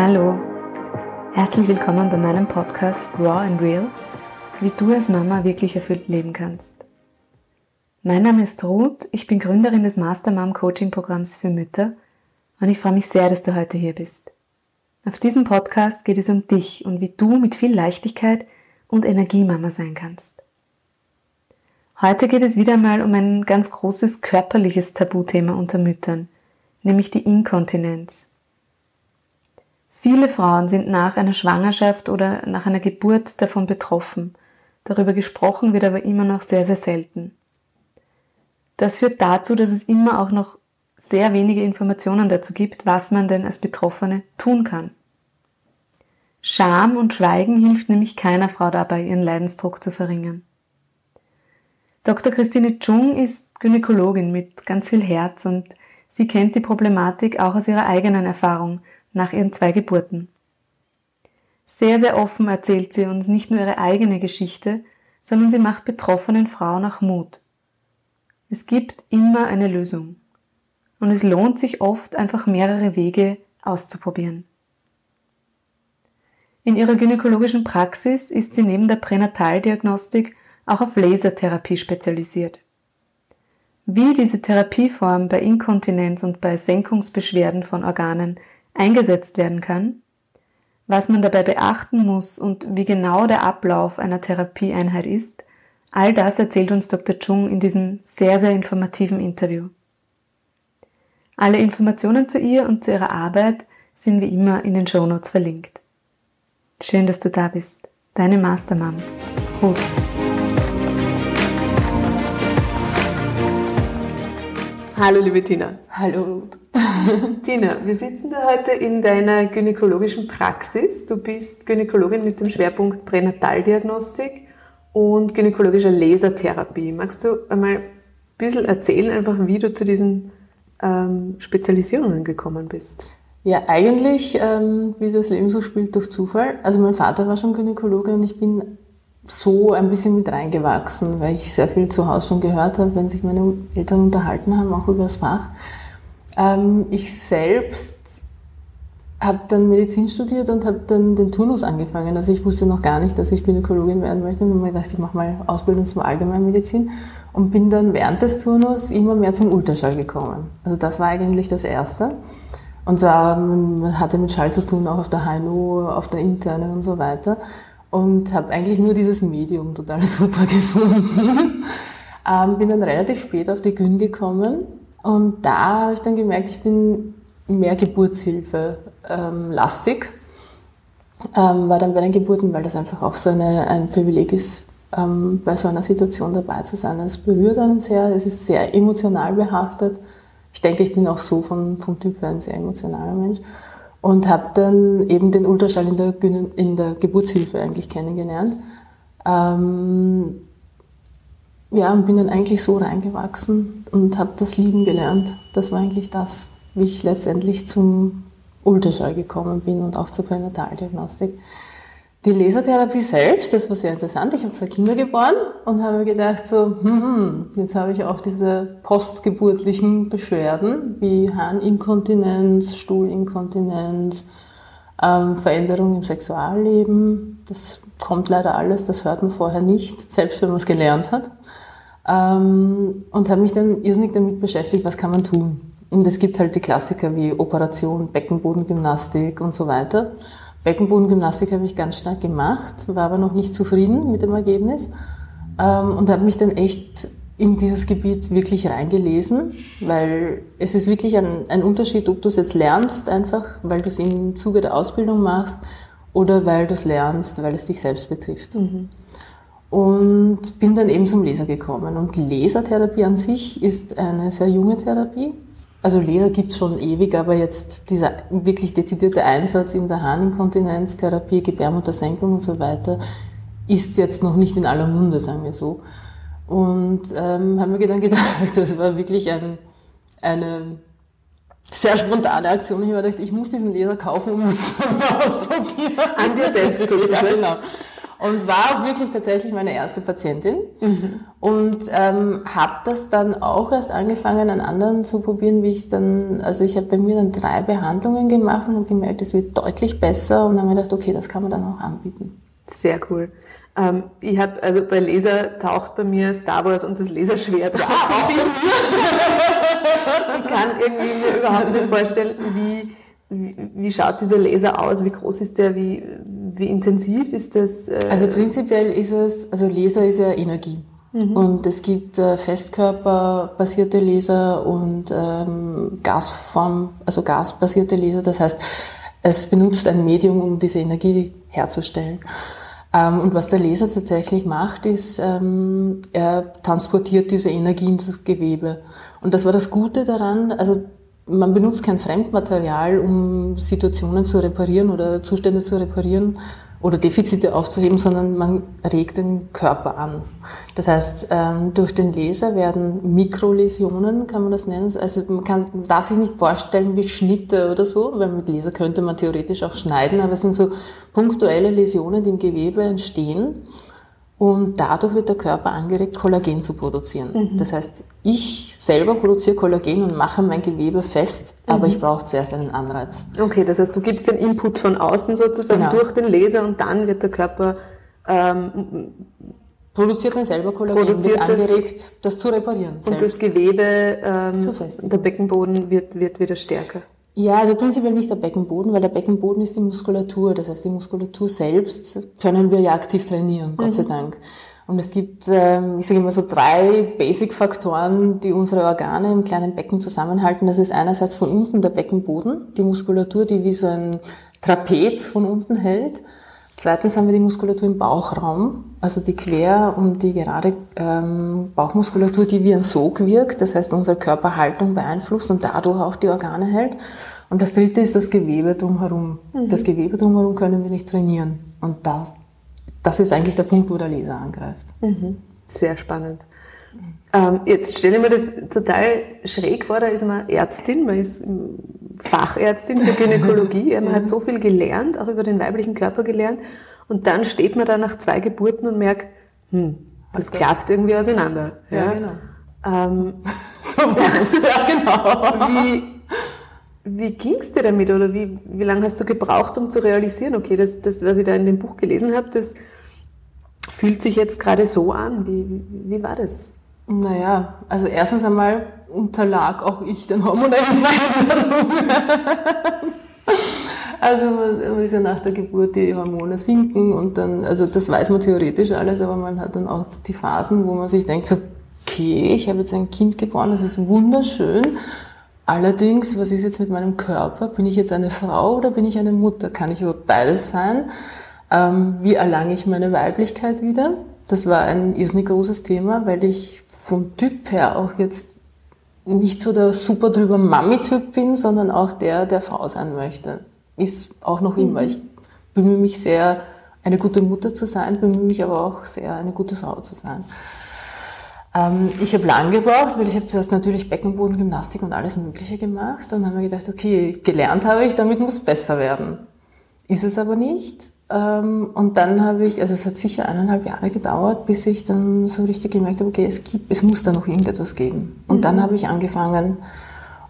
Hallo, herzlich willkommen bei meinem Podcast Raw and Real, wie du als Mama wirklich erfüllt leben kannst. Mein Name ist Ruth, ich bin Gründerin des Master Mom Coaching Programms für Mütter und ich freue mich sehr, dass du heute hier bist. Auf diesem Podcast geht es um dich und wie du mit viel Leichtigkeit und Energie Mama sein kannst. Heute geht es wieder mal um ein ganz großes körperliches Tabuthema unter Müttern, nämlich die Inkontinenz. Viele Frauen sind nach einer Schwangerschaft oder nach einer Geburt davon betroffen. Darüber gesprochen wird aber immer noch sehr, sehr selten. Das führt dazu, dass es immer auch noch sehr wenige Informationen dazu gibt, was man denn als Betroffene tun kann. Scham und Schweigen hilft nämlich keiner Frau dabei, ihren Leidensdruck zu verringern. Dr. Christine Chung ist Gynäkologin mit ganz viel Herz und sie kennt die Problematik auch aus ihrer eigenen Erfahrung nach ihren zwei Geburten. Sehr, sehr offen erzählt sie uns nicht nur ihre eigene Geschichte, sondern sie macht betroffenen Frauen auch Mut. Es gibt immer eine Lösung. Und es lohnt sich oft einfach mehrere Wege auszuprobieren. In ihrer gynäkologischen Praxis ist sie neben der Pränataldiagnostik auch auf Lasertherapie spezialisiert. Wie diese Therapieform bei Inkontinenz und bei Senkungsbeschwerden von Organen eingesetzt werden kann, was man dabei beachten muss und wie genau der Ablauf einer Therapieeinheit ist, all das erzählt uns Dr. Chung in diesem sehr, sehr informativen Interview. Alle Informationen zu ihr und zu ihrer Arbeit sind wie immer in den Shownotes verlinkt. Schön, dass du da bist. Deine Mastermom, Ruth. Hallo liebe Tina. Hallo Ruth. Tina, wir sitzen da heute in deiner gynäkologischen Praxis. Du bist Gynäkologin mit dem Schwerpunkt Pränataldiagnostik und gynäkologischer Lasertherapie. Magst du einmal ein bisschen erzählen, einfach wie du zu diesen ähm, Spezialisierungen gekommen bist? Ja, eigentlich, ähm, wie das Leben so spielt, durch Zufall. Also mein Vater war schon Gynäkologe und ich bin so ein bisschen mit reingewachsen, weil ich sehr viel zu Hause schon gehört habe, wenn sich meine Eltern unterhalten haben, auch über das Fach. Ähm, ich selbst habe dann Medizin studiert und habe dann den Turnus angefangen. Also ich wusste noch gar nicht, dass ich Gynäkologin werden möchte. Und mir gedacht, ich mache mal Ausbildung zum Allgemeinmedizin und bin dann während des Turnus immer mehr zum Ultraschall gekommen. Also das war eigentlich das Erste. Und zwar, man hatte mit Schall zu tun, auch auf der HNO, auf der internen und so weiter und habe eigentlich nur dieses Medium total super gefunden. ähm, bin dann relativ spät auf die Gün gekommen und da habe ich dann gemerkt, ich bin mehr Geburtshilfe ähm, lastig. Ähm, war dann bei den Geburten, weil das einfach auch so eine, ein Privileg ist, ähm, bei so einer Situation dabei zu sein. Es berührt einen sehr, es ist sehr emotional behaftet. Ich denke, ich bin auch so von, vom Typ her ein sehr emotionaler Mensch und habe dann eben den Ultraschall in der, in der Geburtshilfe eigentlich kennengelernt. Ähm, ja, und bin dann eigentlich so reingewachsen und habe das lieben gelernt. Das war eigentlich das, wie ich letztendlich zum Ultraschall gekommen bin und auch zur Pränataldiagnostik. Die Lasertherapie selbst, das war sehr interessant. Ich habe zwei Kinder geboren und habe mir gedacht, so, hm, jetzt habe ich auch diese postgeburtlichen Beschwerden wie Harninkontinenz, Stuhlinkontinenz, ähm, Veränderung im Sexualleben. Das kommt leider alles, das hört man vorher nicht, selbst wenn man es gelernt hat. Ähm, und habe mich dann irrsinnig damit beschäftigt, was kann man tun. Und es gibt halt die Klassiker wie Operation, Beckenbodengymnastik und so weiter. Beckenbodengymnastik habe ich ganz stark gemacht, war aber noch nicht zufrieden mit dem Ergebnis ähm, und habe mich dann echt in dieses Gebiet wirklich reingelesen, weil es ist wirklich ein, ein Unterschied, ob du es jetzt lernst, einfach weil du es im Zuge der Ausbildung machst oder weil du es lernst, weil es dich selbst betrifft. Mhm. Und bin dann eben zum Laser gekommen. Und Lasertherapie an sich ist eine sehr junge Therapie. Also Laser gibt es schon ewig, aber jetzt dieser wirklich dezidierte Einsatz in der Harninkontinenztherapie, Gebärmuttersenkung und so weiter, ist jetzt noch nicht in aller Munde, sagen wir so. Und ähm, haben wir dann gedacht, das war wirklich ein, eine sehr spontane Aktion. Ich habe gedacht, ich muss diesen Laser kaufen und muss es ausprobieren. An dir selbst sozusagen. ja, genau. Und war auch wirklich tatsächlich meine erste Patientin mhm. und ähm, habe das dann auch erst angefangen an anderen zu probieren, wie ich dann, also ich habe bei mir dann drei Behandlungen gemacht und habe gemerkt, es wird deutlich besser und dann habe ich gedacht, okay, das kann man dann auch anbieten. Sehr cool. Ähm, ich habe, also bei Laser taucht bei mir Star Wars und das Laserschwert. Ja, auch ich kann irgendwie mir überhaupt nicht vorstellen, wie, wie, wie schaut dieser Laser aus, wie groß ist der, wie, wie intensiv ist das? Äh also prinzipiell ist es, also Laser ist ja Energie. Mhm. Und es gibt äh, Festkörperbasierte Laser und ähm, Gasform, also gasbasierte Laser. Das heißt, es benutzt ein Medium, um diese Energie herzustellen. Ähm, und was der Laser tatsächlich macht, ist, ähm, er transportiert diese Energie ins Gewebe. Und das war das Gute daran, also man benutzt kein Fremdmaterial, um Situationen zu reparieren oder Zustände zu reparieren oder Defizite aufzuheben, sondern man regt den Körper an. Das heißt, ähm, durch den Laser werden Mikroläsionen, kann man das nennen. Also man kann, darf sich nicht vorstellen wie Schnitte oder so, weil mit Laser könnte man theoretisch auch schneiden, aber es sind so punktuelle Läsionen, die im Gewebe entstehen und dadurch wird der Körper angeregt, Kollagen zu produzieren. Mhm. Das heißt, ich selber produziere Kollagen und mache mein Gewebe fest, mhm. aber ich brauche zuerst einen Anreiz. Okay, das heißt, du gibst den Input von außen sozusagen genau. durch den Laser und dann wird der Körper ähm, produziert dann selber Kollagen, produziert wird angeregt, das, das zu reparieren. Und das Gewebe, ähm, der Beckenboden wird, wird wieder stärker. Ja, also prinzipiell nicht der Beckenboden, weil der Beckenboden ist die Muskulatur. Das heißt, die Muskulatur selbst können wir ja aktiv trainieren, Gott mhm. sei Dank. Und es gibt, ähm, ich sage immer so drei Basic-Faktoren, die unsere Organe im kleinen Becken zusammenhalten. Das ist einerseits von unten der Beckenboden, die Muskulatur, die wie so ein Trapez von unten hält. Zweitens haben wir die Muskulatur im Bauchraum, also die quer und die gerade ähm, Bauchmuskulatur, die wie ein Sog wirkt, das heißt unsere Körperhaltung beeinflusst und dadurch auch die Organe hält. Und das dritte ist das Gewebe drumherum. Mhm. Das Gewebe drumherum können wir nicht trainieren. Und das, das ist eigentlich der Punkt, wo der Laser angreift. Mhm. Sehr spannend. Ähm, jetzt stelle ich mir das total schräg vor, da ist man Ärztin, man ist Fachärztin für Gynäkologie, man hat so viel gelernt, auch über den weiblichen Körper gelernt und dann steht man da nach zwei Geburten und merkt, hm, das okay. klafft irgendwie auseinander. Ja, ja genau. Ähm, so was, ja genau. Wie, wie ging es dir damit oder wie, wie lange hast du gebraucht, um zu realisieren, okay, das, das, was ich da in dem Buch gelesen habe, das fühlt sich jetzt gerade so an. Wie, wie, wie war das? Naja, also erstens einmal unterlag auch ich den hormonellen Veränderungen. also man, man, ist ja nach der Geburt, die Hormone sinken und dann, also das weiß man theoretisch alles, aber man hat dann auch die Phasen, wo man sich denkt, so, okay, ich habe jetzt ein Kind geboren, das ist wunderschön. Allerdings, was ist jetzt mit meinem Körper? Bin ich jetzt eine Frau oder bin ich eine Mutter? Kann ich überhaupt beides sein? Ähm, wie erlange ich meine Weiblichkeit wieder? Das war ein irrsinnig großes Thema, weil ich vom Typ her auch jetzt nicht so der super drüber Mami-Typ bin, sondern auch der, der Frau sein möchte. Ist auch noch immer. Mhm. Ich bemühe mich sehr, eine gute Mutter zu sein, bemühe mich aber auch sehr, eine gute Frau zu sein. Ähm, ich habe lang gebraucht, weil ich habe zuerst natürlich Beckenboden, Gymnastik und alles Mögliche gemacht und dann habe mir gedacht, okay, gelernt habe ich, damit muss es besser werden. Ist es aber nicht. Ähm, und dann habe ich, also es hat sicher eineinhalb Jahre gedauert, bis ich dann so richtig gemerkt habe, okay, es gibt, es muss da noch irgendetwas geben. Und mhm. dann habe ich angefangen,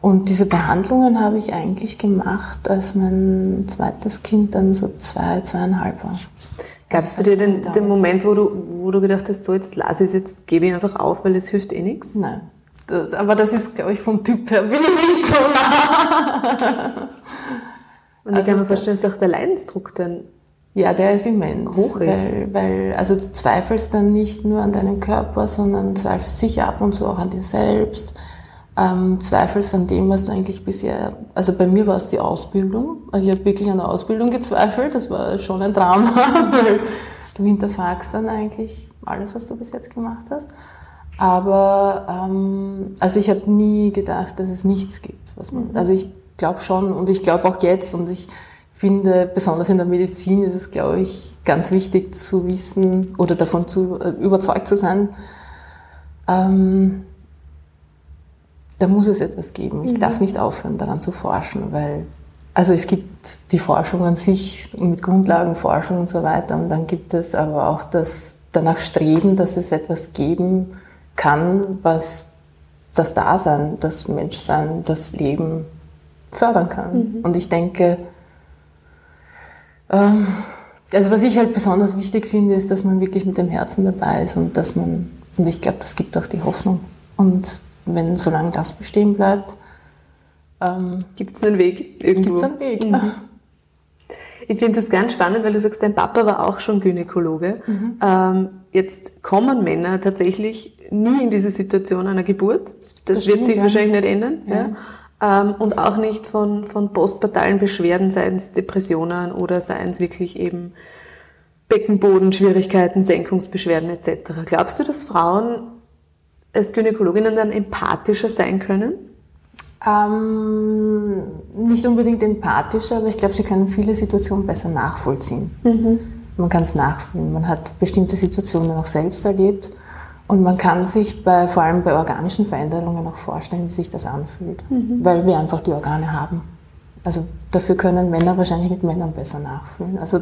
und diese Behandlungen habe ich eigentlich gemacht, als mein zweites Kind dann so zwei, zweieinhalb war. Gab es bei dir den, den, Moment, wo du, wo du gedacht hast, so jetzt lasse ich es, jetzt gebe ich einfach auf, weil es hilft eh nichts? Nein. Aber das ist, glaube ich, vom Typ her, bin ich nicht so nah. Und ich also kann mir vorstellen, dass auch der Leidensdruck dann ja, der ist immens. Hoch ist. Weil, weil, also du zweifelst dann nicht nur an deinem Körper, sondern zweifelst sicher ab und zu auch an dir selbst. Ähm, zweifelst an dem, was du eigentlich bisher, also bei mir war es die Ausbildung. Ich habe wirklich an der Ausbildung gezweifelt. Das war schon ein Drama, weil du hinterfragst dann eigentlich alles, was du bis jetzt gemacht hast. Aber ähm, also ich habe nie gedacht, dass es nichts gibt. Was man, mhm. Also ich glaube schon und ich glaube auch jetzt und ich finde, besonders in der Medizin ist es, glaube ich, ganz wichtig zu wissen oder davon zu, äh, überzeugt zu sein, ähm, da muss es etwas geben. Ich mhm. darf nicht aufhören, daran zu forschen, weil also es gibt die Forschung an sich mit Grundlagenforschung und so weiter und dann gibt es aber auch das danach Streben, dass es etwas geben kann, was das Dasein, das Menschsein, das Leben fördern kann. Mhm. Und ich denke, also was ich halt besonders wichtig finde, ist, dass man wirklich mit dem Herzen dabei ist und dass man, und ich glaube, das gibt auch die Hoffnung. Und wenn, solange das bestehen bleibt, ähm, gibt es einen Weg irgendwo. Gibt es einen Weg. Mhm. Ich finde das ganz spannend, weil du sagst, dein Papa war auch schon Gynäkologe. Mhm. Ähm, jetzt kommen Männer tatsächlich nie in diese Situation einer Geburt. Das, das wird sich ja. wahrscheinlich nicht ändern. Ja. ja. Ähm, und auch nicht von, von postpartalen Beschwerden, seien es Depressionen oder seien es wirklich eben Beckenbodenschwierigkeiten, Senkungsbeschwerden etc. Glaubst du, dass Frauen als Gynäkologinnen dann empathischer sein können? Ähm, nicht unbedingt empathischer, aber ich glaube, sie können viele Situationen besser nachvollziehen. Mhm. Man kann es nachfühlen. Man hat bestimmte Situationen auch selbst erlebt und man kann sich bei, vor allem bei organischen Veränderungen auch vorstellen, wie sich das anfühlt, mhm. weil wir einfach die Organe haben. Also dafür können Männer wahrscheinlich mit Männern besser nachfühlen. Also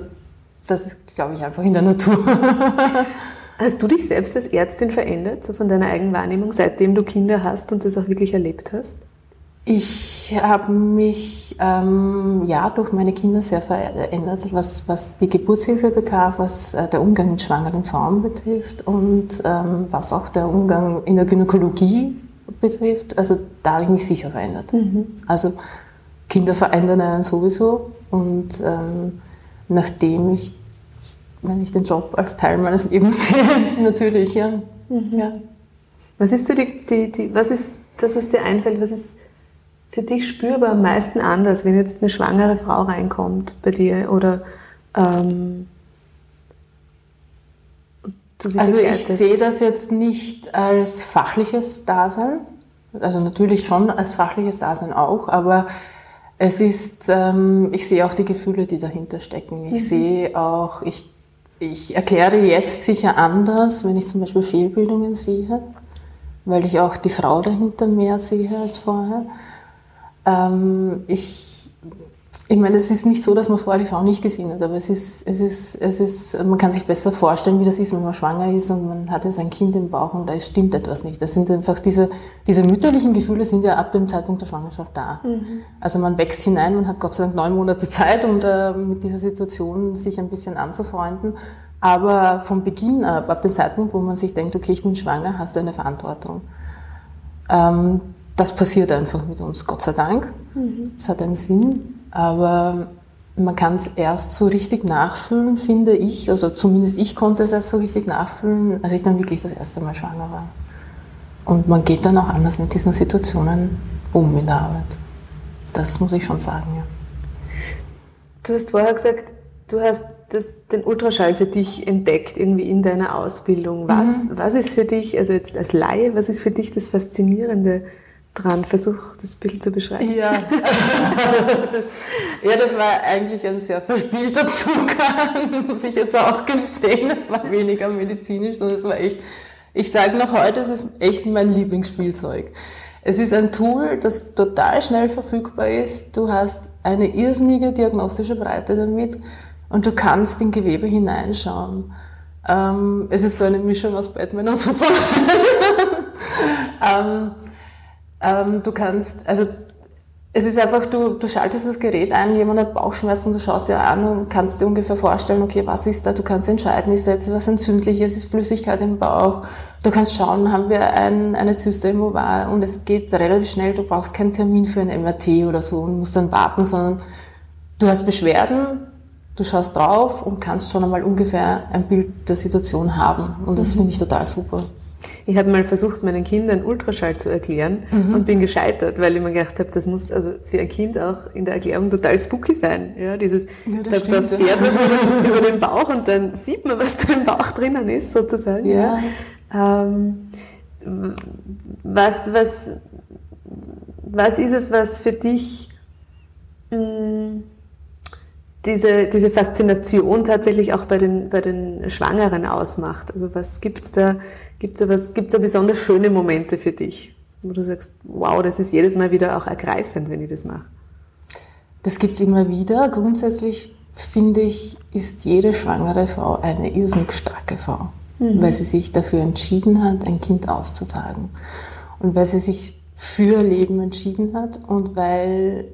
das ist, glaube ich, einfach in der Natur. Hast du dich selbst als Ärztin verändert, so von deiner Eigenwahrnehmung, seitdem du Kinder hast und das auch wirklich erlebt hast? Ich habe mich ähm, ja durch meine Kinder sehr verändert, was, was die Geburtshilfe betraf, was äh, der Umgang mit schwangeren Frauen betrifft und ähm, was auch der Umgang in der Gynäkologie betrifft. Also da habe ich mich sicher verändert. Mhm. Also Kinder verändern einen sowieso und ähm, nachdem ich, wenn ich den Job als Teil meines Lebens sehe, natürlich, ja. Mhm. ja. Was ist so die, die, die, was ist das, was dir einfällt, was ist für dich spürbar am meisten anders, wenn jetzt eine schwangere Frau reinkommt bei dir oder ähm, also ich sehe das jetzt nicht als fachliches Dasein, also natürlich schon als fachliches Dasein auch, aber es ist, ähm, ich sehe auch die Gefühle, die dahinter stecken. Ich mhm. sehe auch, ich, ich erkläre jetzt sicher anders, wenn ich zum Beispiel Fehlbildungen sehe, weil ich auch die Frau dahinter mehr sehe als vorher. Ähm, ich, ich meine, es ist nicht so, dass man vorher die Frau nicht gesehen hat, aber es ist, es ist, es ist, man kann sich besser vorstellen, wie das ist, wenn man schwanger ist und man hat jetzt ein Kind im Bauch und da stimmt etwas nicht. Das sind einfach diese, diese mütterlichen Gefühle sind ja ab dem Zeitpunkt der Schwangerschaft da. Mhm. Also man wächst hinein, man hat Gott sei Dank neun Monate Zeit, um da mit dieser Situation sich ein bisschen anzufreunden. Aber vom Beginn ab, ab dem Zeitpunkt, wo man sich denkt, okay, ich bin schwanger, hast du eine Verantwortung. Ähm, das passiert einfach mit uns, Gott sei Dank. Es mhm. hat einen Sinn, aber man kann es erst so richtig nachfühlen, finde ich. Also zumindest ich konnte es erst so richtig nachfühlen, als ich dann wirklich das erste Mal schwanger war. Und man geht dann auch anders mit diesen Situationen um in der Arbeit. Das muss ich schon sagen, ja. Du hast vorher gesagt, du hast das, den Ultraschall für dich entdeckt, irgendwie in deiner Ausbildung. Was, mhm. was ist für dich, also jetzt als Laie, was ist für dich das Faszinierende dran. Versuch das Bild zu beschreiben. Ja. ja, das war eigentlich ein sehr verspielter Zugang, muss ich jetzt auch gestehen. Das war weniger medizinisch, sondern es war echt, ich sage noch heute, es ist echt mein Lieblingsspielzeug. Es ist ein Tool, das total schnell verfügbar ist. Du hast eine irrsinnige diagnostische Breite damit und du kannst in Gewebe hineinschauen. Ähm, es ist so eine Mischung aus Batman und Superman. ähm, ähm, du kannst, also es ist einfach, du, du schaltest das Gerät ein, jemand hat Bauchschmerzen, du schaust dir an und kannst dir ungefähr vorstellen, okay, was ist da? Du kannst entscheiden, ist da jetzt was Entzündliches, ist Flüssigkeit im Bauch. Du kannst schauen, haben wir ein, eine Zyste im Ovar und es geht relativ schnell, du brauchst keinen Termin für ein MRT oder so und musst dann warten, sondern du hast Beschwerden, du schaust drauf und kannst schon einmal ungefähr ein Bild der Situation haben. Und das mhm. finde ich total super. Ich habe mal versucht, meinen Kindern Ultraschall zu erklären mhm. und bin gescheitert, weil ich mir gedacht habe, das muss also für ein Kind auch in der Erklärung total spooky sein. Ja, dieses, ja, da, da fährt was über den Bauch und dann sieht man, was da im Bauch drinnen ist, sozusagen. Ja. ja. Ähm, was, was, was ist es, was für dich mh, mm, diese, diese Faszination tatsächlich auch bei den, bei den Schwangeren ausmacht? Also was gibt's da? Gibt es da, da besonders schöne Momente für dich, wo du sagst, wow, das ist jedes Mal wieder auch ergreifend, wenn ich das mache? das gibt es immer wieder. Grundsätzlich finde ich, ist jede schwangere Frau eine irrsinnig starke Frau, mhm. weil sie sich dafür entschieden hat, ein Kind auszutragen. Und weil sie sich für Leben entschieden hat und weil,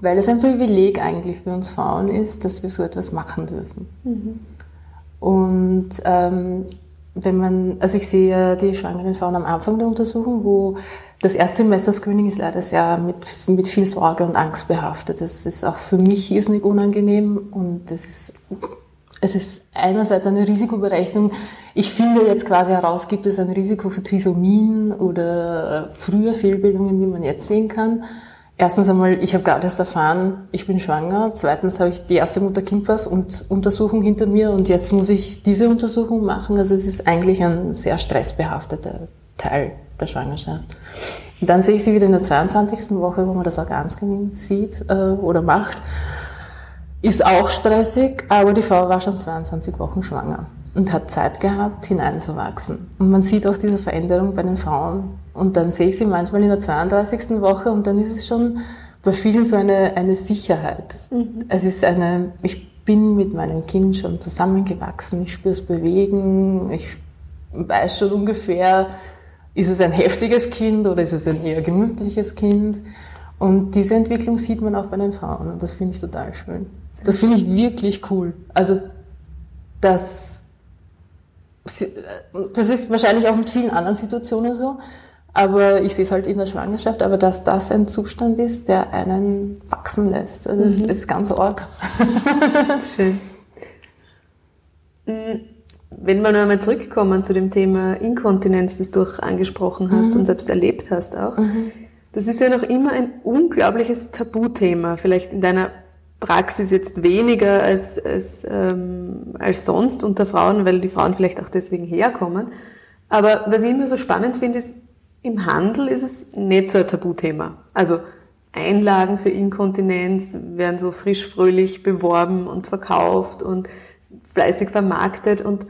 weil es ein Privileg eigentlich für uns Frauen ist, dass wir so etwas machen dürfen. Mhm. Und ähm, wenn man, also ich sehe ja die schwangeren Frauen am Anfang der Untersuchung, wo das erste Semester-Screening ist leider sehr mit, mit viel Sorge und Angst behaftet. Das ist auch für mich irrsinnig unangenehm und das ist, es ist einerseits eine Risikoberechnung. Ich finde jetzt quasi heraus, gibt es ein Risiko für Trisomien oder äh, frühe Fehlbildungen, die man jetzt sehen kann. Erstens einmal, ich habe gerade erst erfahren, ich bin schwanger. Zweitens habe ich die erste Mutter-Kind-Pass-Untersuchung hinter mir und jetzt muss ich diese Untersuchung machen. Also es ist eigentlich ein sehr stressbehafteter Teil der Schwangerschaft. Und dann sehe ich sie wieder in der 22. Woche, wo man das Organscreening sieht äh, oder macht. Ist auch stressig, aber die Frau war schon 22 Wochen schwanger und hat Zeit gehabt, hineinzuwachsen. Und man sieht auch diese Veränderung bei den Frauen und dann sehe ich sie manchmal in der 32. Woche und dann ist es schon bei vielen so eine, eine Sicherheit. Mhm. Es ist eine, ich bin mit meinem Kind schon zusammengewachsen, ich spüre es bewegen, ich weiß schon ungefähr, ist es ein heftiges Kind oder ist es ein eher gemütliches Kind. Und diese Entwicklung sieht man auch bei den Frauen und das finde ich total schön. Das finde ich wirklich cool. Also, das, das ist wahrscheinlich auch mit vielen anderen Situationen so, aber ich sehe es halt in der Schwangerschaft, aber dass das ein Zustand ist, der einen wachsen lässt. Also das mhm. ist ganz arg. Schön. Mm, wenn wir noch einmal zurückkommen zu dem Thema Inkontinenz, das du auch angesprochen hast mhm. und selbst erlebt hast auch, mhm. das ist ja noch immer ein unglaubliches Tabuthema. Vielleicht in deiner Praxis jetzt weniger als, als, ähm, als sonst unter Frauen, weil die Frauen vielleicht auch deswegen herkommen. Aber was ich immer so spannend finde, ist, im Handel ist es nicht so ein Tabuthema. Also Einlagen für Inkontinenz werden so frisch fröhlich beworben und verkauft und fleißig vermarktet und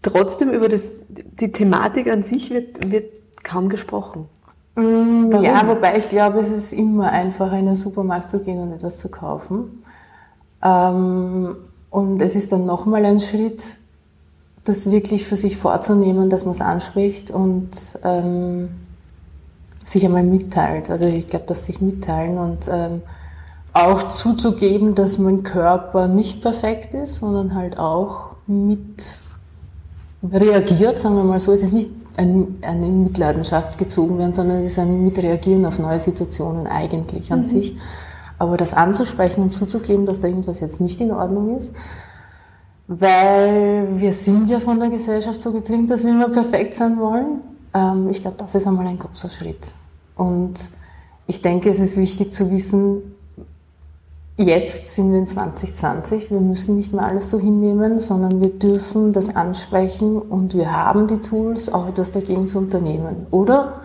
trotzdem über das, die Thematik an sich wird, wird kaum gesprochen. Mm? Ja, wobei ich glaube, es ist immer einfacher, in den Supermarkt zu gehen und etwas zu kaufen. Ähm, und es ist dann nochmal ein Schritt, das wirklich für sich vorzunehmen, dass man es anspricht und ähm, sich einmal mitteilt. Also ich glaube, dass sich mitteilen und ähm, auch zuzugeben, dass mein Körper nicht perfekt ist, sondern halt auch mit reagiert, sagen wir mal so. Es ist nicht ein, eine Mitleidenschaft gezogen werden, sondern es ist ein Mitreagieren auf neue Situationen eigentlich an mhm. sich. Aber das anzusprechen und zuzugeben, dass da irgendwas jetzt nicht in Ordnung ist, weil wir sind ja von der Gesellschaft so getrimmt, dass wir immer perfekt sein wollen. Ähm, ich glaube, das ist einmal ein großer Schritt. Und ich denke, es ist wichtig zu wissen, jetzt sind wir in 2020, wir müssen nicht mehr alles so hinnehmen, sondern wir dürfen das ansprechen und wir haben die Tools, auch etwas dagegen zu unternehmen. Oder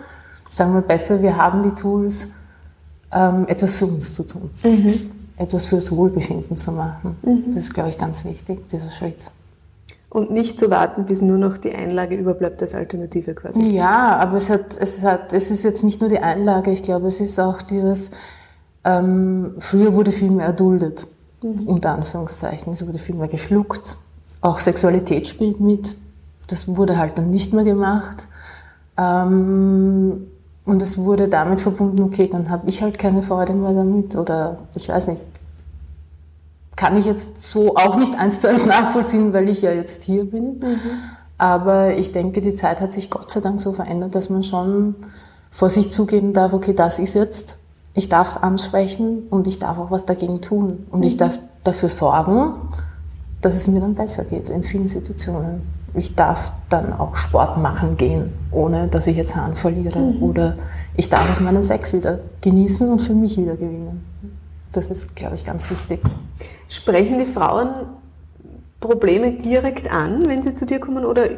sagen wir besser, wir haben die Tools, ähm, etwas für uns zu tun. Mhm etwas fürs Wohlbefinden zu machen. Mhm. Das ist, glaube ich, ganz wichtig, dieser Schritt. Und nicht zu warten, bis nur noch die Einlage überbleibt als Alternative quasi. Ja, aber es, hat, es, hat, es ist jetzt nicht nur die Einlage, ich glaube, es ist auch dieses, ähm, früher wurde viel mehr erduldet, mhm. unter Anführungszeichen. Es wurde viel mehr geschluckt. Auch Sexualität spielt mit. Das wurde halt dann nicht mehr gemacht. Ähm, und es wurde damit verbunden, okay, dann habe ich halt keine Freude mehr damit oder ich weiß nicht. Kann ich jetzt so auch nicht eins zu eins nachvollziehen, weil ich ja jetzt hier bin. Mhm. Aber ich denke, die Zeit hat sich Gott sei Dank so verändert, dass man schon vor sich zugeben darf, okay, das ist jetzt, ich darf es ansprechen und ich darf auch was dagegen tun. Und mhm. ich darf dafür sorgen, dass es mir dann besser geht in vielen Situationen ich darf dann auch Sport machen gehen, ohne dass ich jetzt Hahn verliere. Mhm. Oder ich darf auch meinen Sex wieder genießen und für mich wieder gewinnen. Das ist, glaube ich, ganz wichtig. Sprechen die Frauen Probleme direkt an, wenn sie zu dir kommen, oder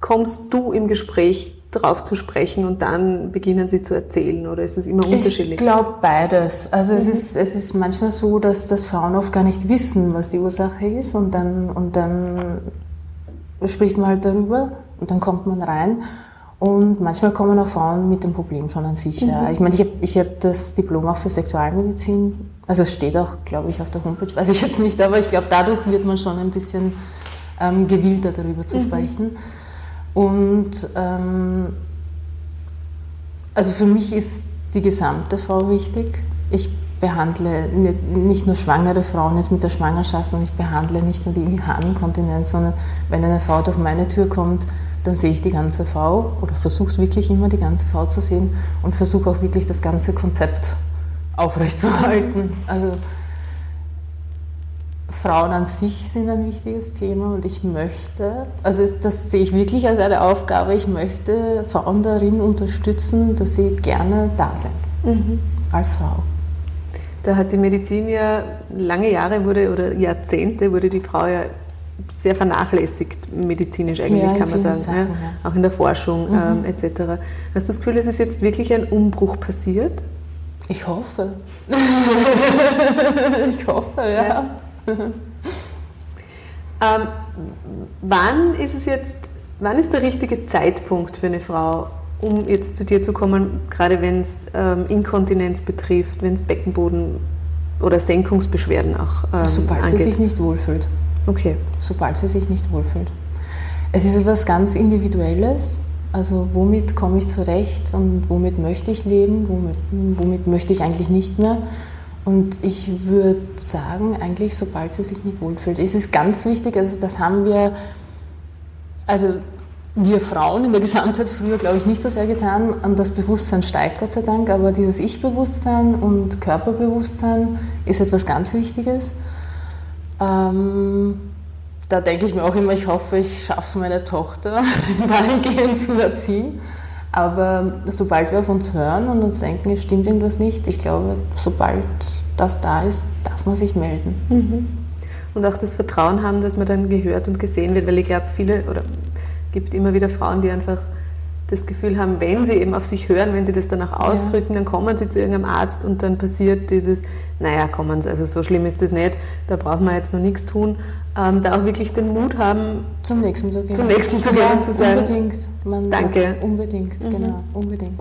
kommst du im Gespräch darauf zu sprechen und dann beginnen sie zu erzählen oder ist es immer unterschiedlich? Ich glaube beides. Also mhm. es, ist, es ist manchmal so, dass, dass Frauen oft gar nicht wissen, was die Ursache ist und dann, und dann spricht man halt darüber und dann kommt man rein. Und manchmal kommen auch Frauen mit dem Problem schon an sich. Mhm. Ja. Ich meine, ich habe ich hab das Diplom auch für Sexualmedizin, also es steht auch, glaube ich, auf der Homepage, weiß ich jetzt nicht, aber ich glaube, dadurch wird man schon ein bisschen ähm, gewillter darüber zu mhm. sprechen. Und ähm, also für mich ist die gesamte Frau wichtig. Ich behandle nicht nur schwangere Frauen jetzt mit der Schwangerschaft und ich behandle nicht nur die Harninkontinenz, sondern wenn eine Frau durch meine Tür kommt, dann sehe ich die ganze Frau oder versuche es wirklich immer, die ganze Frau zu sehen und versuche auch wirklich das ganze Konzept aufrechtzuerhalten. Also Frauen an sich sind ein wichtiges Thema und ich möchte, also das sehe ich wirklich als eine Aufgabe, ich möchte Frauen darin unterstützen, dass sie gerne da sind, mhm. als Frau. Da hat die Medizin ja lange Jahre wurde oder Jahrzehnte wurde die Frau ja sehr vernachlässigt, medizinisch eigentlich, ja, kann man sagen. Sachen, ja. Auch in der Forschung mhm. ähm, etc. Hast du das Gefühl, es ist jetzt wirklich ein Umbruch passiert? Ich hoffe. ich hoffe, ja. ja. ähm, wann ist es jetzt, wann ist der richtige Zeitpunkt für eine Frau, um jetzt zu dir zu kommen, gerade wenn es ähm, Inkontinenz betrifft, wenn es Beckenboden oder Senkungsbeschwerden auch ähm, Sobald angeht. sie sich nicht wohlfühlt. Okay. Sobald sie sich nicht wohlfühlt. Es ist etwas ganz Individuelles. Also womit komme ich zurecht und womit möchte ich leben, womit, womit möchte ich eigentlich nicht mehr. Und ich würde sagen, eigentlich sobald sie sich nicht wohlfühlt. Es ist ganz wichtig, also das haben wir, also wir Frauen in der Gesamtheit früher, glaube ich, nicht so sehr getan. Und das Bewusstsein steigt Gott sei Dank, aber dieses Ich-Bewusstsein und Körperbewusstsein ist etwas ganz Wichtiges. Ähm, da denke ich mir auch immer, ich hoffe, ich schaffe es meine Tochter dahingehend zu erziehen. Aber sobald wir auf uns hören und uns denken, es stimmt irgendwas nicht, ich glaube, sobald das da ist, darf man sich melden. Mhm. Und auch das Vertrauen haben, dass man dann gehört und gesehen wird, weil ich glaube, viele oder gibt immer wieder Frauen, die einfach das Gefühl haben, wenn sie eben auf sich hören, wenn sie das dann auch ausdrücken, ja. dann kommen sie zu irgendeinem Arzt und dann passiert dieses, naja, kommen sie, also so schlimm ist das nicht, da braucht man jetzt noch nichts tun. Ähm, da auch wirklich den Mut haben, zum nächsten zu gehen. Zum nächsten zu gehen ja, zu sagen, unbedingt. Man Danke. Unbedingt, mhm. genau, unbedingt.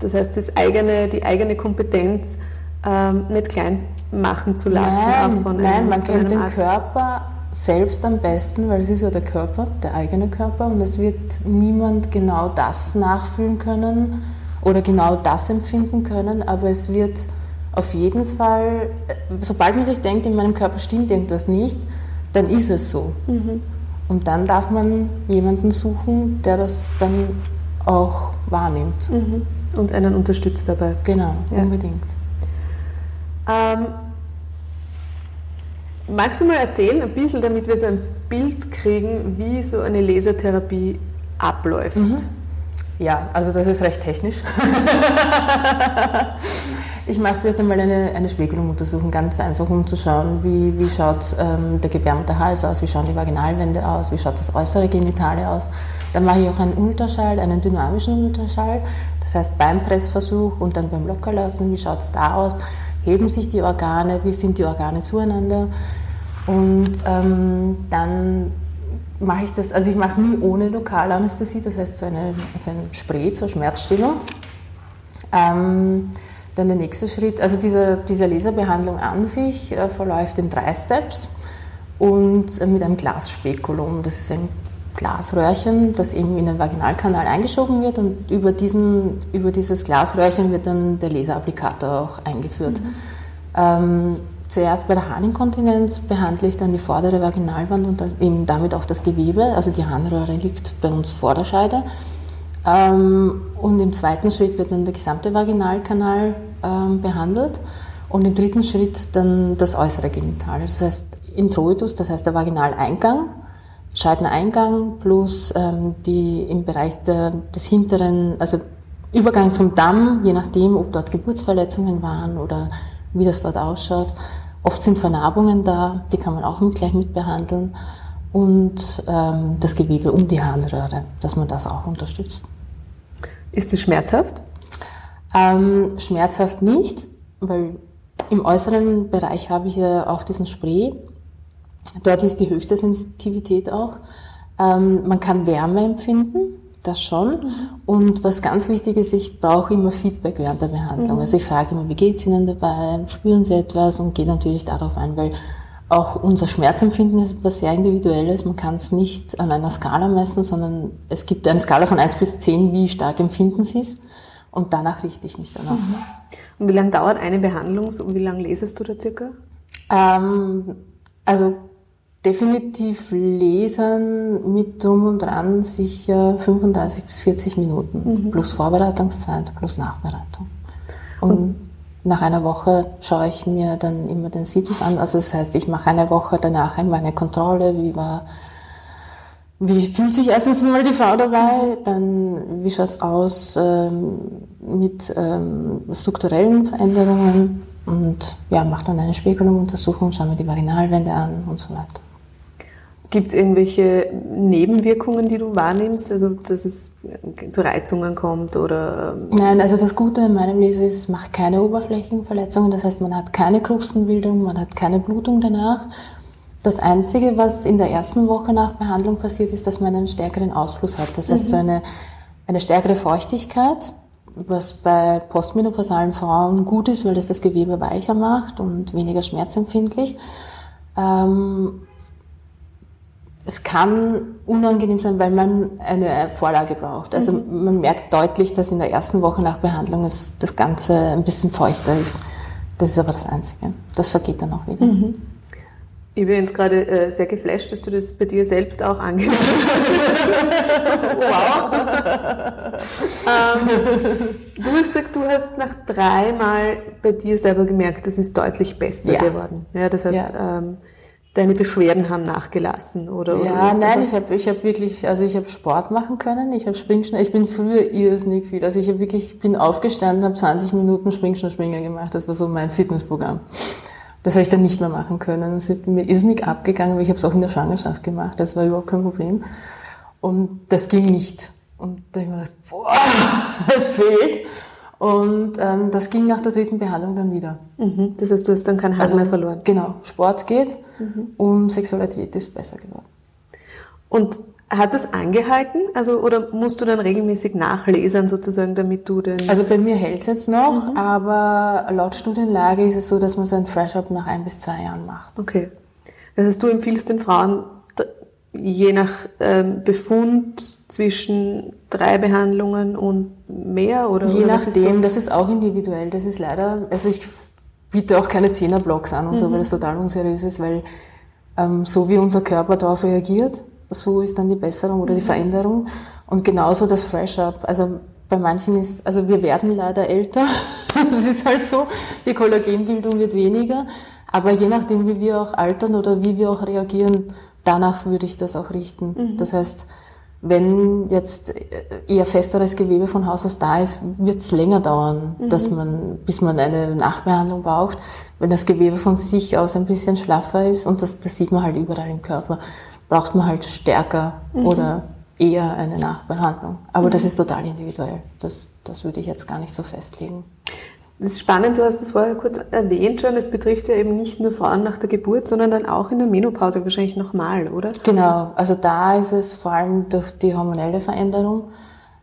Das heißt, das eigene, die eigene Kompetenz ähm, nicht klein machen zu lassen. Nein, auch von nein einem, man kennt den Arzt. Körper selbst am besten, weil es ist ja der Körper, der eigene Körper und es wird niemand genau das nachfühlen können oder genau das empfinden können, aber es wird auf jeden Fall, sobald man sich denkt, in meinem Körper stimmt irgendwas nicht, dann ist es so. Mhm. Und dann darf man jemanden suchen, der das dann auch wahrnimmt. Mhm. Und einen unterstützt dabei. Genau, ja. unbedingt. Ähm, Magst du mal erzählen, ein bisschen, damit wir so ein Bild kriegen, wie so eine Lasertherapie abläuft? Mhm. Ja, also das ist recht technisch. ich mache zuerst einmal eine, eine Spiegeluntersuchung, ganz einfach, um zu schauen, wie, wie schaut ähm, der gebärmute Hals aus, wie schauen die Vaginalwände aus, wie schaut das äußere Genitale aus. Dann mache ich auch einen Ultraschall, einen dynamischen Ultraschall, das heißt beim Pressversuch und dann beim Lockerlassen, wie schaut es da aus heben sich die Organe, wie sind die Organe zueinander. Und ähm, dann mache ich das, also ich mache es nie ohne Lokalanästhesie, das heißt so, eine, so ein Spray zur Schmerzstillung. Ähm, dann der nächste Schritt, also diese, diese Laserbehandlung an sich äh, verläuft in drei Steps und äh, mit einem Glasspekulum. Das ist ein Glasröhrchen, das eben in den Vaginalkanal eingeschoben wird und über, diesen, über dieses Glasröhrchen wird dann der Laserapplikator auch eingeführt. Mhm. Ähm, zuerst bei der Harninkontinenz behandle ich dann die vordere Vaginalwand und eben damit auch das Gewebe, also die Harnröhre liegt bei uns vor der Scheide. Ähm, und im zweiten Schritt wird dann der gesamte Vaginalkanal ähm, behandelt und im dritten Schritt dann das äußere Genital. Das heißt Introitus, das heißt der Vaginaleingang Scheideneingang plus ähm, die im Bereich der, des hinteren, also Übergang zum Damm, je nachdem, ob dort Geburtsverletzungen waren oder wie das dort ausschaut. Oft sind Vernarbungen da, die kann man auch mit, gleich mit behandeln. Und ähm, das Gewebe um die Harnröhre, dass man das auch unterstützt. Ist es schmerzhaft? Ähm, schmerzhaft nicht, weil im äußeren Bereich habe ich ja auch diesen Spray, Dort ist die höchste Sensitivität auch. Ähm, man kann Wärme empfinden, Das schon. Mhm. Und was ganz wichtig ist, ich brauche immer Feedback während der Behandlung. Mhm. Also ich frage immer, wie geht's Ihnen dabei? Spüren Sie etwas? Und gehe natürlich darauf ein, weil auch unser Schmerzempfinden ist etwas sehr Individuelles. Man kann es nicht an einer Skala messen, sondern es gibt eine Skala von 1 bis 10, wie stark empfinden Sie es. Und danach richte ich mich danach. Mhm. Und wie lange dauert eine Behandlung? Und wie lange lesest du da circa? Ähm, also definitiv lesen mit drum und dran sicher 35 bis 40 Minuten. Mhm. Plus Vorbereitungszeit, plus Nachbereitung. Und, und nach einer Woche schaue ich mir dann immer den Situs an. Also das heißt, ich mache eine Woche danach einmal eine Kontrolle, wie war, wie fühlt sich erstens mal die Frau dabei, dann wie schaut es aus ähm, mit ähm, strukturellen Veränderungen und ja, mache dann eine Spiegeluntersuchung, schaue mir die Vaginalwände an und so weiter. Gibt es irgendwelche Nebenwirkungen, die du wahrnimmst, also dass es zu Reizungen kommt oder? Ähm, Nein, also das Gute in meinem Leser ist, es macht keine Oberflächenverletzungen, das heißt, man hat keine Krustenbildung, man hat keine Blutung danach. Das Einzige, was in der ersten Woche nach Behandlung passiert, ist, dass man einen stärkeren Ausfluss hat. Das heißt, mhm. so eine, eine stärkere Feuchtigkeit, was bei postmenopausalen Frauen gut ist, weil das das Gewebe weicher macht und weniger schmerzempfindlich. Ähm, es kann unangenehm sein, weil man eine Vorlage braucht. Also mhm. man merkt deutlich, dass in der ersten Woche nach Behandlung es, das Ganze ein bisschen feuchter ist. Das ist aber das Einzige. Das vergeht dann auch wieder. Mhm. Ich bin jetzt gerade äh, sehr geflasht, dass du das bei dir selbst auch angenommen hast. wow. ähm, du hast gesagt, du hast nach dreimal bei dir selber gemerkt, das ist deutlich besser ja. geworden. Ja, das heißt, ja. ähm, deine Beschwerden haben nachgelassen oder? oder ja, nein, ich habe ich hab wirklich, also ich habe Sport machen können, ich habe Springschnur, ich bin früher irrsinnig viel, also ich habe wirklich, bin aufgestanden, habe 20 Minuten Springschnur-Springer gemacht, das war so mein Fitnessprogramm. Das habe ich dann nicht mehr machen können. Es ist mir irrsinnig abgegangen, weil ich habe es auch in der Schwangerschaft gemacht, das war überhaupt kein Problem. Und das ging nicht. Und da habe ich mir gedacht, boah, es fehlt. Und ähm, das ging nach der dritten Behandlung dann wieder. Mhm. Das heißt, du hast dann kein Haar also, mehr verloren. Genau, Sport geht mhm. und Sexualität ist besser geworden. Und hat das angehalten? Also, oder musst du dann regelmäßig nachlesen sozusagen, damit du den... Also bei mir hält es jetzt noch, mhm. aber laut Studienlage ist es so, dass man so ein Fresh-Up nach ein bis zwei Jahren macht. Okay. Das heißt, du empfiehlst den Frauen je nach ähm, Befund zwischen drei Behandlungen und mehr oder Je oder nachdem, so? das ist auch individuell. Das ist leider, also ich biete auch keine Zehner-Blogs an und mhm. so, weil das total unseriös ist, weil ähm, so wie unser Körper darauf reagiert, so ist dann die Besserung oder die mhm. Veränderung. Und genauso das Fresh-Up. Also bei manchen ist, also wir werden leider älter. das ist halt so. Die Kollagenbildung wird weniger. Aber je nachdem, wie wir auch altern oder wie wir auch reagieren, danach würde ich das auch richten. Mhm. Das heißt, wenn jetzt eher festeres Gewebe von Haus aus da ist, wird es länger dauern, mhm. dass man, bis man eine Nachbehandlung braucht. Wenn das Gewebe von sich aus ein bisschen schlaffer ist, und das, das sieht man halt überall im Körper, braucht man halt stärker mhm. oder eher eine Nachbehandlung. Aber das mhm. ist total individuell. Das, das würde ich jetzt gar nicht so festlegen. Das ist spannend, du hast es vorher kurz erwähnt schon, es betrifft ja eben nicht nur Frauen nach der Geburt, sondern dann auch in der Menopause wahrscheinlich nochmal, oder? Genau, also da ist es vor allem durch die hormonelle Veränderung.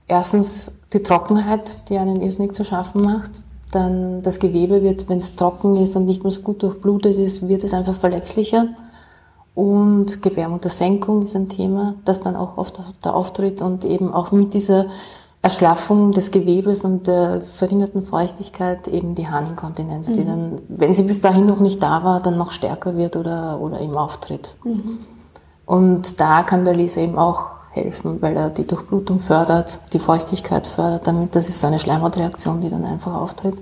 Erstens die Trockenheit, die einen irrsinnig zu schaffen macht. Dann das Gewebe wird, wenn es trocken ist und nicht mehr so gut durchblutet ist, wird es einfach verletzlicher. Und Gebärmuttersenkung ist ein Thema, das dann auch oft da auftritt und eben auch mit dieser Erschlaffung des Gewebes und der verringerten Feuchtigkeit eben die Harninkontinenz, mhm. die dann, wenn sie bis dahin noch nicht da war, dann noch stärker wird oder, oder eben auftritt. Mhm. Und da kann der Laser eben auch helfen, weil er die Durchblutung fördert, die Feuchtigkeit fördert, damit das ist so eine Schleimhautreaktion, die dann einfach auftritt.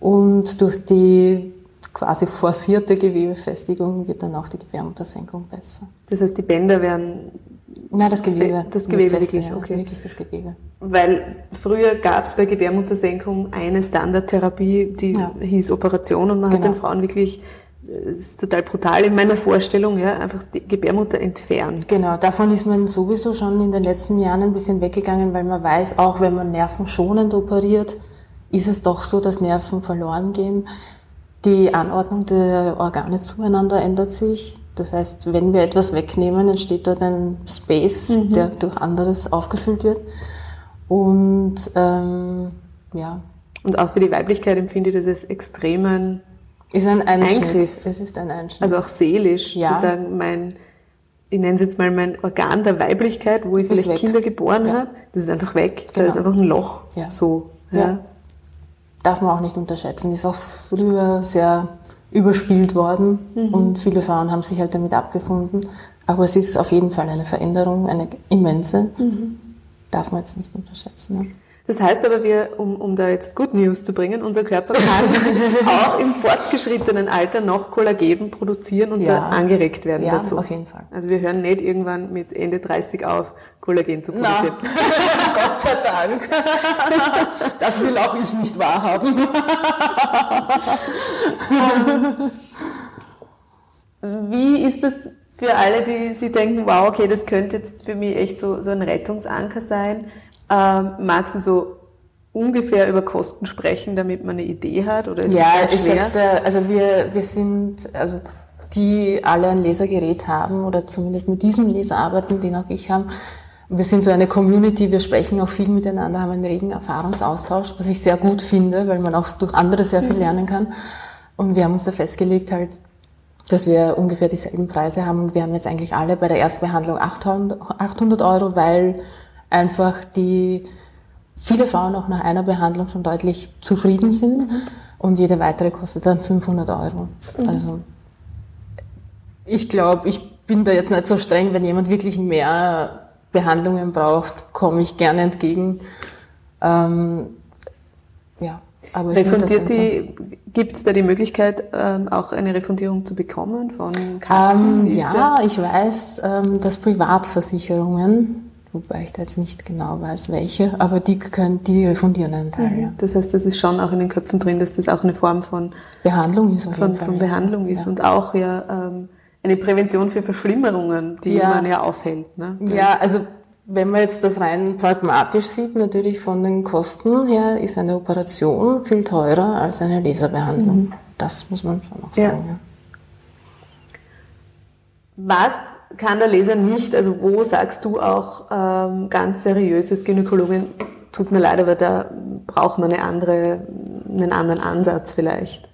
Und durch die quasi forcierte Gewebefestigung wird dann auch die Gebärmuttersenkung besser. Das heißt, die Bänder werden Nein, das Gewebe. Das Gewebe wirklich, ja, okay. Wirklich das Gewebe. Weil früher gab es bei Gebärmuttersenkung eine Standardtherapie, die ja. hieß Operation und man genau. hat den Frauen wirklich, das ist total brutal in meiner Vorstellung, ja, einfach die Gebärmutter entfernt. Genau, davon ist man sowieso schon in den letzten Jahren ein bisschen weggegangen, weil man weiß, auch wenn man nervenschonend operiert, ist es doch so, dass Nerven verloren gehen. Die Anordnung der Organe zueinander ändert sich Das heißt, wenn wir etwas wegnehmen, entsteht dort ein Space, Mhm. der durch anderes aufgefüllt wird. Und ähm, ja, Und auch für die Weiblichkeit empfinde ich das als extremen, ist ein Einschnitt. Eingriff. Es ist ein Einschnitt. also auch seelisch, Ja. zu sagen, mein, ich nenne es jetzt mal mein Organ der Weiblichkeit, wo ich Ist vielleicht weg. Kinder geboren Ja. habe, das ist einfach weg. Da Genau. ist einfach ein Loch. Ja. So. Ja. darf man auch nicht unterschätzen. Ist auch früher sehr überspielt worden Mhm. und viele Frauen haben sich halt damit abgefunden. Aber es ist auf jeden Fall eine Veränderung, eine immense. Mhm. Darf man jetzt nicht unterschätzen. Ne? Das heißt aber, wir, um, um da jetzt Good News zu bringen, unser Körper kann auch im fortgeschrittenen Alter noch Kollagen produzieren und Ja. da angeregt werden Ja, dazu. auf jeden Fall. Also wir hören nicht irgendwann mit Ende 30 auf, Kollagen zu produzieren. Gott sei Dank. Das will auch ich nicht wahrhaben. Wie ist das für alle, die sich denken, wow, okay, das könnte jetzt für mich echt so, so ein Rettungsanker sein? Ähm, magst du so ungefähr über Kosten sprechen, damit man eine Idee hat? Oder ist ja, es schwer? sagte, also wir, wir sind, also die alle ein Lasergerät haben oder zumindest mit diesem Laser arbeiten, den auch ich habe. Wir sind so eine Community, wir sprechen auch viel miteinander, haben einen regen Erfahrungsaustausch, was ich sehr gut finde, weil man auch durch andere sehr viel lernen kann. Und wir haben uns da festgelegt halt, dass wir ungefähr dieselben Preise haben. Und wir haben jetzt eigentlich alle bei der Erstbehandlung 800 800 Euro, weil einfach die viele Frauen auch nach einer Behandlung schon deutlich zufrieden sind und jede weitere kostet dann 500 Euro. Also ich glaube, ich bin da jetzt nicht so streng, wenn jemand wirklich mehr Behandlungen braucht, komme ich gerne entgegen. Ähm, ja, aber Refundiert die, gibt es da die Möglichkeit, ähm, auch eine Refundierung zu bekommen von Kassen? Ähm, ja, ich weiß, ähm, dass Privatversicherungen, wobei ich da jetzt nicht genau weiß, welche, aber die können, die refundieren einen Teil. Ja. der- Das heißt, das ist schon auch in den Köpfen drin, dass das auch eine Form von, Behandlung ist von, von ja. Behandlung ist Ja. und auch ja ähm, eine Prävention für Verschlimmerungen, die Ja. man ja aufhält. Ne? Ja, also wenn man jetzt das rein pragmatisch sieht, natürlich von den Kosten her ist eine Operation viel teurer als eine Laserbehandlung. Das muss man schon auch Ja. sagen. Ja. Was kann der Leser nicht, also wo sagst du auch ähm, ganz seriöses Gynäkologin, tut mir leid, aber da braucht man eine andere, einen anderen Ansatz vielleicht.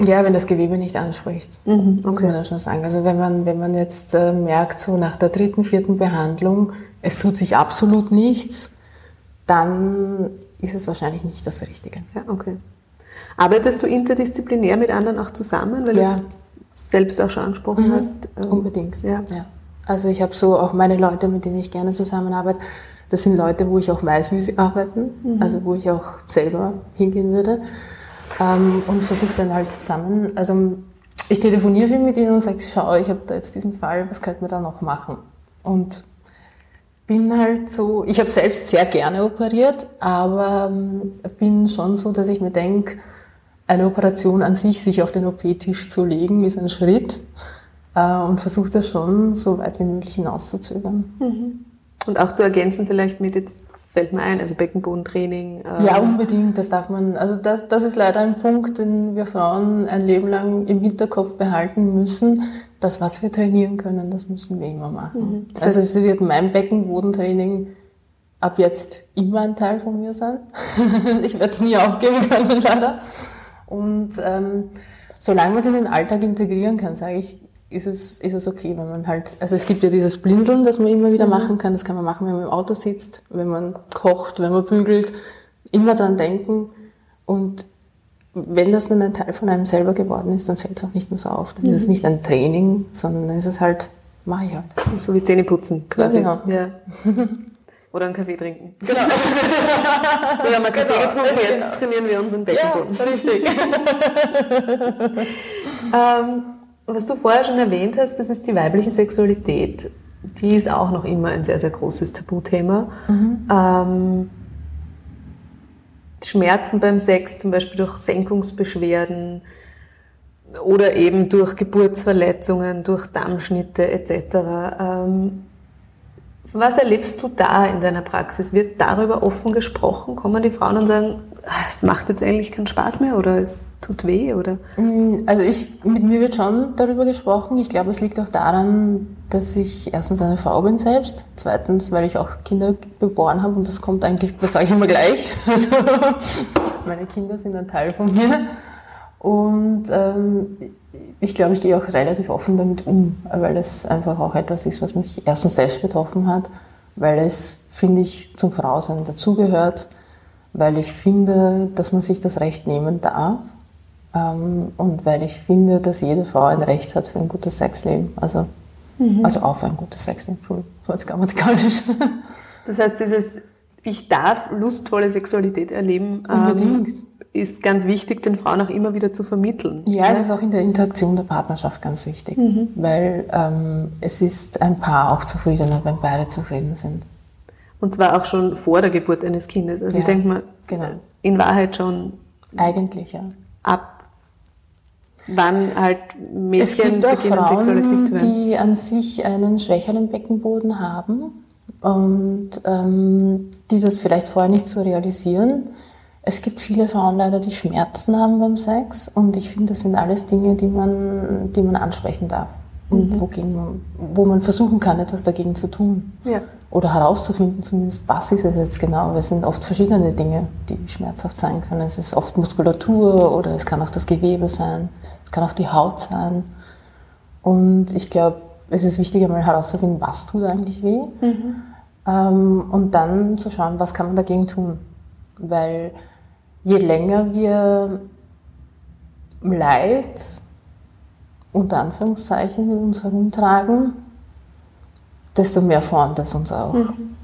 Ja, wenn das Gewebe nicht anspricht, Mhm, muss man das schon sagen. Also wenn man, wenn man jetzt äh, merkt, so nach der dritten, vierten Behandlung, es tut sich absolut nichts, dann ist es wahrscheinlich nicht das Richtige. Ja, okay. Arbeitest du interdisziplinär mit anderen auch zusammen, weil Ja. du es selbst auch schon angesprochen hast? Ähm, Unbedingt. Ja. ja. Also ich habe so auch meine Leute, mit denen ich gerne zusammenarbeite, das sind Leute, wo ich auch weiß, wie sie arbeiten, also wo ich auch selber hingehen würde. Ähm, und versuche dann halt zusammen, also ich telefoniere viel mit ihnen und sage, schau, ich habe da jetzt diesen Fall, was könnte man da noch machen? Und bin halt so, ich habe selbst sehr gerne operiert, aber ähm, bin schon so, dass ich mir denke, eine Operation an sich, sich auf den OP-Tisch zu legen, ist ein Schritt äh, und versuche das schon so weit wie möglich hinauszuzögern. Und auch zu ergänzen vielleicht mit, jetzt fällt mir ein, also Beckenbodentraining. ähm, Ja, unbedingt, das darf man, also das, das ist leider ein Punkt, den wir Frauen ein Leben lang im Hinterkopf behalten müssen. Das, was wir trainieren können, das müssen wir immer machen. Das Also es wird mein Beckenbodentraining ab jetzt immer ein Teil von mir sein. ich werde es nie aufgeben können, leider. Und ähm, solange man es in den Alltag integrieren kann, sage ich, ist es, ist es okay, wenn man halt, also es gibt ja dieses Blinzeln, das man immer wieder machen kann, das kann man machen, wenn man im Auto sitzt, wenn man kocht, wenn man bügelt, immer dran denken und wenn das dann ein Teil von einem selber geworden ist, dann fällt es auch nicht mehr so auf. Dann ist es nicht ein Training, sondern dann ist es halt, mache ich halt. So wie Zähne putzen quasi. Ja, Ja. Oder einen Kaffee trinken. Genau. Früher haben wir Kaffee Genau, getrunken, jetzt genau. trainieren wir unseren Beckenboden. richtig. Ähm, was du vorher schon erwähnt hast, das ist die weibliche Sexualität. Die ist auch noch immer ein sehr, sehr großes Tabuthema. Ähm, Schmerzen beim Sex, zum Beispiel durch Senkungsbeschwerden oder eben durch Geburtsverletzungen, durch Dammschnitte etc. Ähm, was erlebst du da in deiner Praxis? Wird darüber offen gesprochen? Kommen die Frauen und sagen, es macht jetzt eigentlich keinen Spaß mehr oder es tut weh oder? Mm, also ich, mit mir wird schon darüber gesprochen. Ich glaube, es liegt auch daran, dass ich erstens eine Frau bin selbst, zweitens, weil ich auch Kinder geboren habe und das kommt eigentlich, das sage ich immer gleich. Also meine Kinder sind ein Teil von mir und ähm, ich glaube, ich gehe auch relativ offen damit um, weil es einfach auch etwas ist, was mich erstens selbst betroffen hat, weil es, finde ich, zum Frausein dazugehört weil ich finde, dass man sich das Recht nehmen darf ähm, und weil ich finde, dass jede Frau ein Recht hat für ein gutes Sexleben. Also, mhm. also auf ein gutes Sexleben, Entschuldigung, so als grammatikalisch. Das heißt, dieses Ich darf lustvolle Sexualität erleben, ähm, ist ganz wichtig, den Frauen auch immer wieder zu vermitteln. Ja, es ist auch in der Interaktion der Partnerschaft ganz wichtig, mhm. weil ähm, es ist ein Paar auch zufriedener, wenn beide zufrieden sind. Und zwar auch schon vor der Geburt eines Kindes. Also ja, ich denke mal, genau. in Wahrheit schon. Eigentlich, ja. Ab wann halt Mädchen es gibt auch beginnen, Frauen, sexuell aktiv zu werden. die an sich einen schwächeren Beckenboden haben und ähm, die das vielleicht vorher nicht so realisieren. Es gibt viele Frauen leider, die Schmerzen haben beim Sex und ich finde, das sind alles Dinge, die man, die man ansprechen darf mhm. wogegen man, wo man versuchen kann, etwas dagegen zu tun. Ja. Oder herauszufinden, zumindest, was ist es jetzt genau. Es sind oft verschiedene Dinge, die schmerzhaft sein können. Es ist oft Muskulatur oder es kann auch das Gewebe sein, es kann auch die Haut sein. Und ich glaube, es ist wichtig, einmal herauszufinden, was tut eigentlich weh. Mhm. Ähm, und dann zu schauen, was kann man dagegen tun. Weil je länger wir Leid unter Anführungszeichen mit uns herumtragen, desto mehr formt es uns auch. Mhm.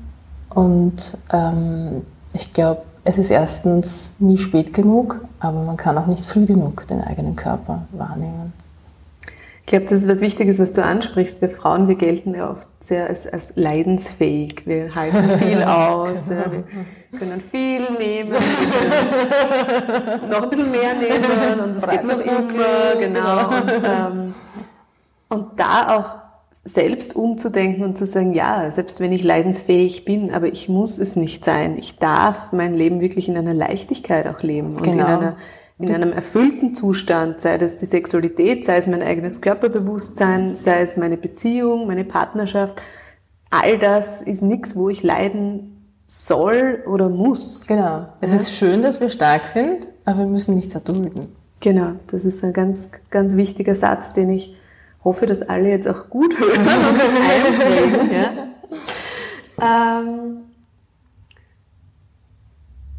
Und ähm, ich glaube, es ist erstens nie spät genug, aber man kann auch nicht früh genug den eigenen Körper wahrnehmen. Ich glaube, das ist was Wichtiges, was du ansprichst. Wir Frauen, wir gelten ja oft sehr als, als leidensfähig. Wir halten viel aus. genau. ja, wir können viel nehmen, noch ein bisschen mehr nehmen und es geht noch immer. Genau. genau. Und, ähm, und da auch selbst umzudenken und zu sagen, ja, selbst wenn ich leidensfähig bin, aber ich muss es nicht sein. Ich darf mein Leben wirklich in einer Leichtigkeit auch leben und genau. in, einer, in einem erfüllten Zustand, sei das die Sexualität, sei es mein eigenes Körperbewusstsein, sei es meine Beziehung, meine Partnerschaft. All das ist nichts, wo ich leiden soll oder muss. Genau. Es ja? ist schön, dass wir stark sind, aber wir müssen nichts erdulden. Genau, das ist ein ganz, ganz wichtiger Satz, den ich hoffe, dass alle jetzt auch gut hören und einbringen. Ja. Ähm,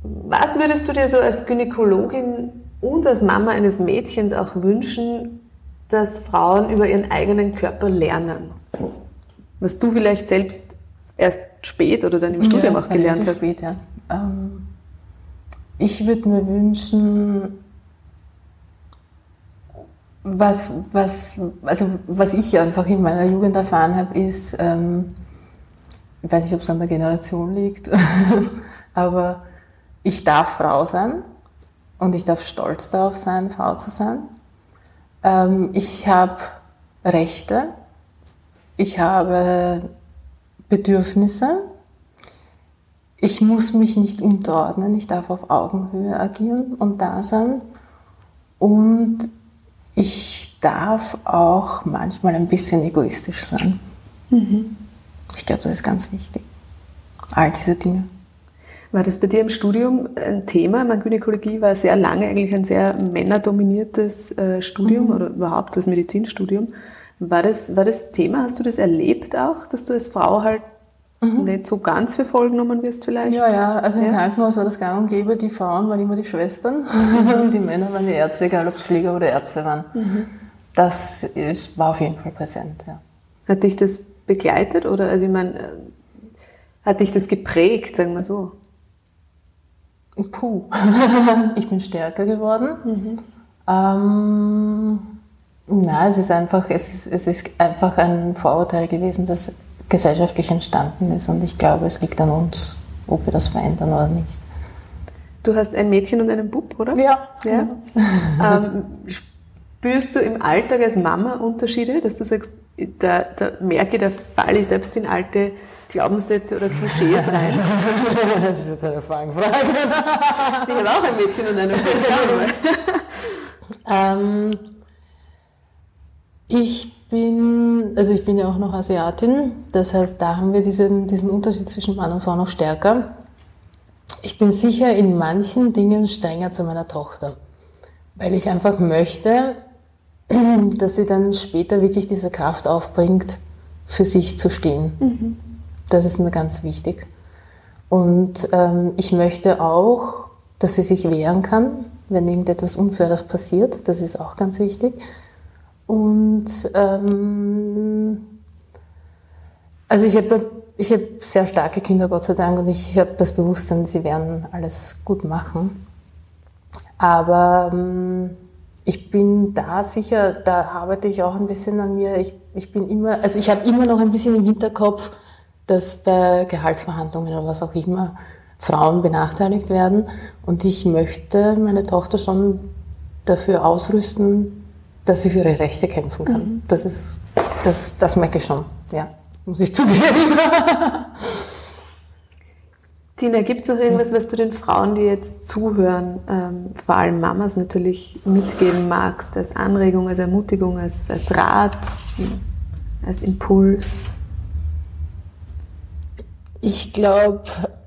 was würdest du dir so als Gynäkologin und als Mama eines Mädchens auch wünschen, dass Frauen über ihren eigenen Körper lernen? Was du vielleicht selbst erst spät oder dann im Studium ja, auch gelernt hast. Spät, ja. Ähm, ich würde mir wünschen, was, was, also was ich einfach in meiner Jugend erfahren habe, ist, ähm, ich weiß nicht, ob es an der Generation liegt, aber ich darf Frau sein und ich darf stolz darauf sein, Frau zu sein. Ähm, ich habe Rechte, ich habe Bedürfnisse, ich muss mich nicht unterordnen, ich darf auf Augenhöhe agieren und da sein. Und ich darf auch manchmal ein bisschen egoistisch sein. Mhm. Ich glaube, das ist ganz wichtig. All diese Dinge. War das bei dir im Studium ein Thema? Meine Gynäkologie war sehr lange eigentlich ein sehr männerdominiertes äh, Studium mhm. oder überhaupt das Medizinstudium. War das, war das Thema? Hast du das erlebt auch, dass du als Frau halt mhm. nicht so ganz für voll genommen wirst vielleicht? Ja, ja, also im ja. Krankenhaus war das gang und gäbe, die Frauen waren immer die Schwestern und mhm. die Männer waren die Ärzte, egal ob es Pfleger oder Ärzte waren. Mhm. Das ist, war auf jeden Fall präsent, ja. Hat dich das begleitet oder, also ich meine, äh, hat dich das geprägt, sagen wir so? Puh, ich bin stärker geworden. Mhm. Ähm, na, es ist einfach, es ist, es ist einfach ein Vorurteil gewesen, das gesellschaftlich entstanden ist. Und ich glaube, es liegt an uns, ob wir das verändern oder nicht. Du hast ein Mädchen und einen Bub, oder? Ja. ja. ähm, spürst du im Alltag als Mama Unterschiede, dass du sagst, da, da merke, da falle ich selbst in alte Glaubenssätze oder Klischees rein? das ist jetzt eine Fangfrage. ich habe auch ein Mädchen und eine Frau. ähm, ich bin, also ich bin ja auch noch Asiatin, das heißt, da haben wir diesen, diesen Unterschied zwischen Mann und Frau noch stärker. Ich bin sicher in manchen Dingen strenger zu meiner Tochter, weil ich einfach möchte, dass sie dann später wirklich diese Kraft aufbringt, für sich zu stehen. Mhm. Das ist mir ganz wichtig. Und ähm, ich möchte auch, dass sie sich wehren kann, wenn irgendetwas Unfaires passiert. Das ist auch ganz wichtig. Und ähm, also ich habe ich hab sehr starke Kinder, Gott sei Dank, und ich habe das Bewusstsein, sie werden alles gut machen. Aber ähm, ich bin da sicher, da arbeite ich auch ein bisschen an mir. Ich, ich bin immer, also ich habe immer noch ein bisschen im Hinterkopf, dass bei Gehaltsverhandlungen oder was auch immer Frauen benachteiligt werden. Und ich möchte meine Tochter schon dafür ausrüsten, dass sie für ihre Rechte kämpfen kann. Mhm. Das ist, das, das merke ich schon, ja, muss ich zugeben. Tina, gibt es noch irgendwas, was du den Frauen, die jetzt zuhören, ähm, vor allem Mamas natürlich mitgeben magst, als Anregung, als Ermutigung, als, als Rat, als Impuls? Ich glaube,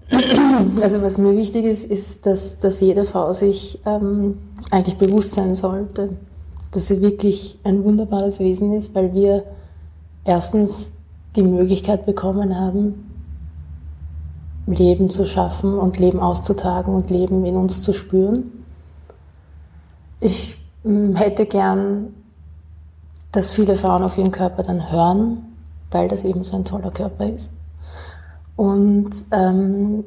also was mir wichtig ist, ist, dass, dass jede Frau sich ähm, eigentlich bewusst sein sollte, dass sie wirklich ein wunderbares Wesen ist, weil wir erstens die Möglichkeit bekommen haben, Leben zu schaffen und Leben auszutragen und Leben in uns zu spüren. Ich hm, hätte gern, dass viele Frauen auf ihren Körper dann hören, weil das eben so ein toller Körper ist. Und ähm,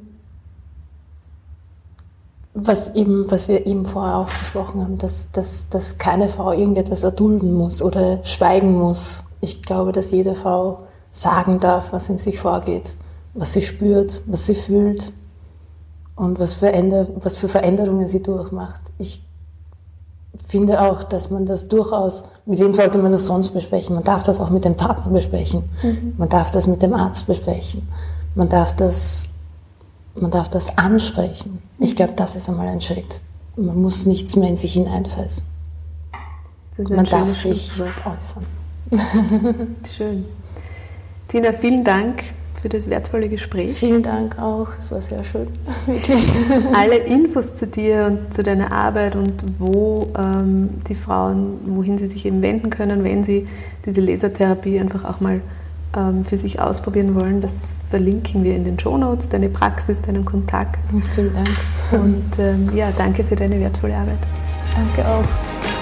was, eben, was wir eben vorher auch besprochen haben, dass, dass, dass keine Frau irgendetwas erdulden muss oder schweigen muss. Ich glaube, dass jede Frau sagen darf, was in sich vorgeht, was sie spürt, was sie fühlt und was für, Änder was für Veränderungen sie durchmacht. Ich finde auch, dass man das durchaus, mit wem sollte man das sonst besprechen? Man darf das auch mit dem Partner besprechen. Mhm. Man darf das mit dem Arzt besprechen. Man darf das, man darf das ansprechen. Ich glaube, das ist einmal ein Schritt. Man muss nichts mehr in sich hineinfressen. Man darf sich äußern. Schön. Tina, vielen Dank für das wertvolle Gespräch. Vielen Dank auch, es war sehr schön. Wirklich. Alle Infos zu dir und zu deiner Arbeit und wo ähm, die Frauen, wohin sie sich eben wenden können, wenn sie diese Lasertherapie einfach auch mal ähm, für sich ausprobieren wollen, das verlinken wir in den Show Notes, deine Praxis, deinen Kontakt. Vielen Dank. Und ähm, ja, danke für deine wertvolle Arbeit. Danke auch.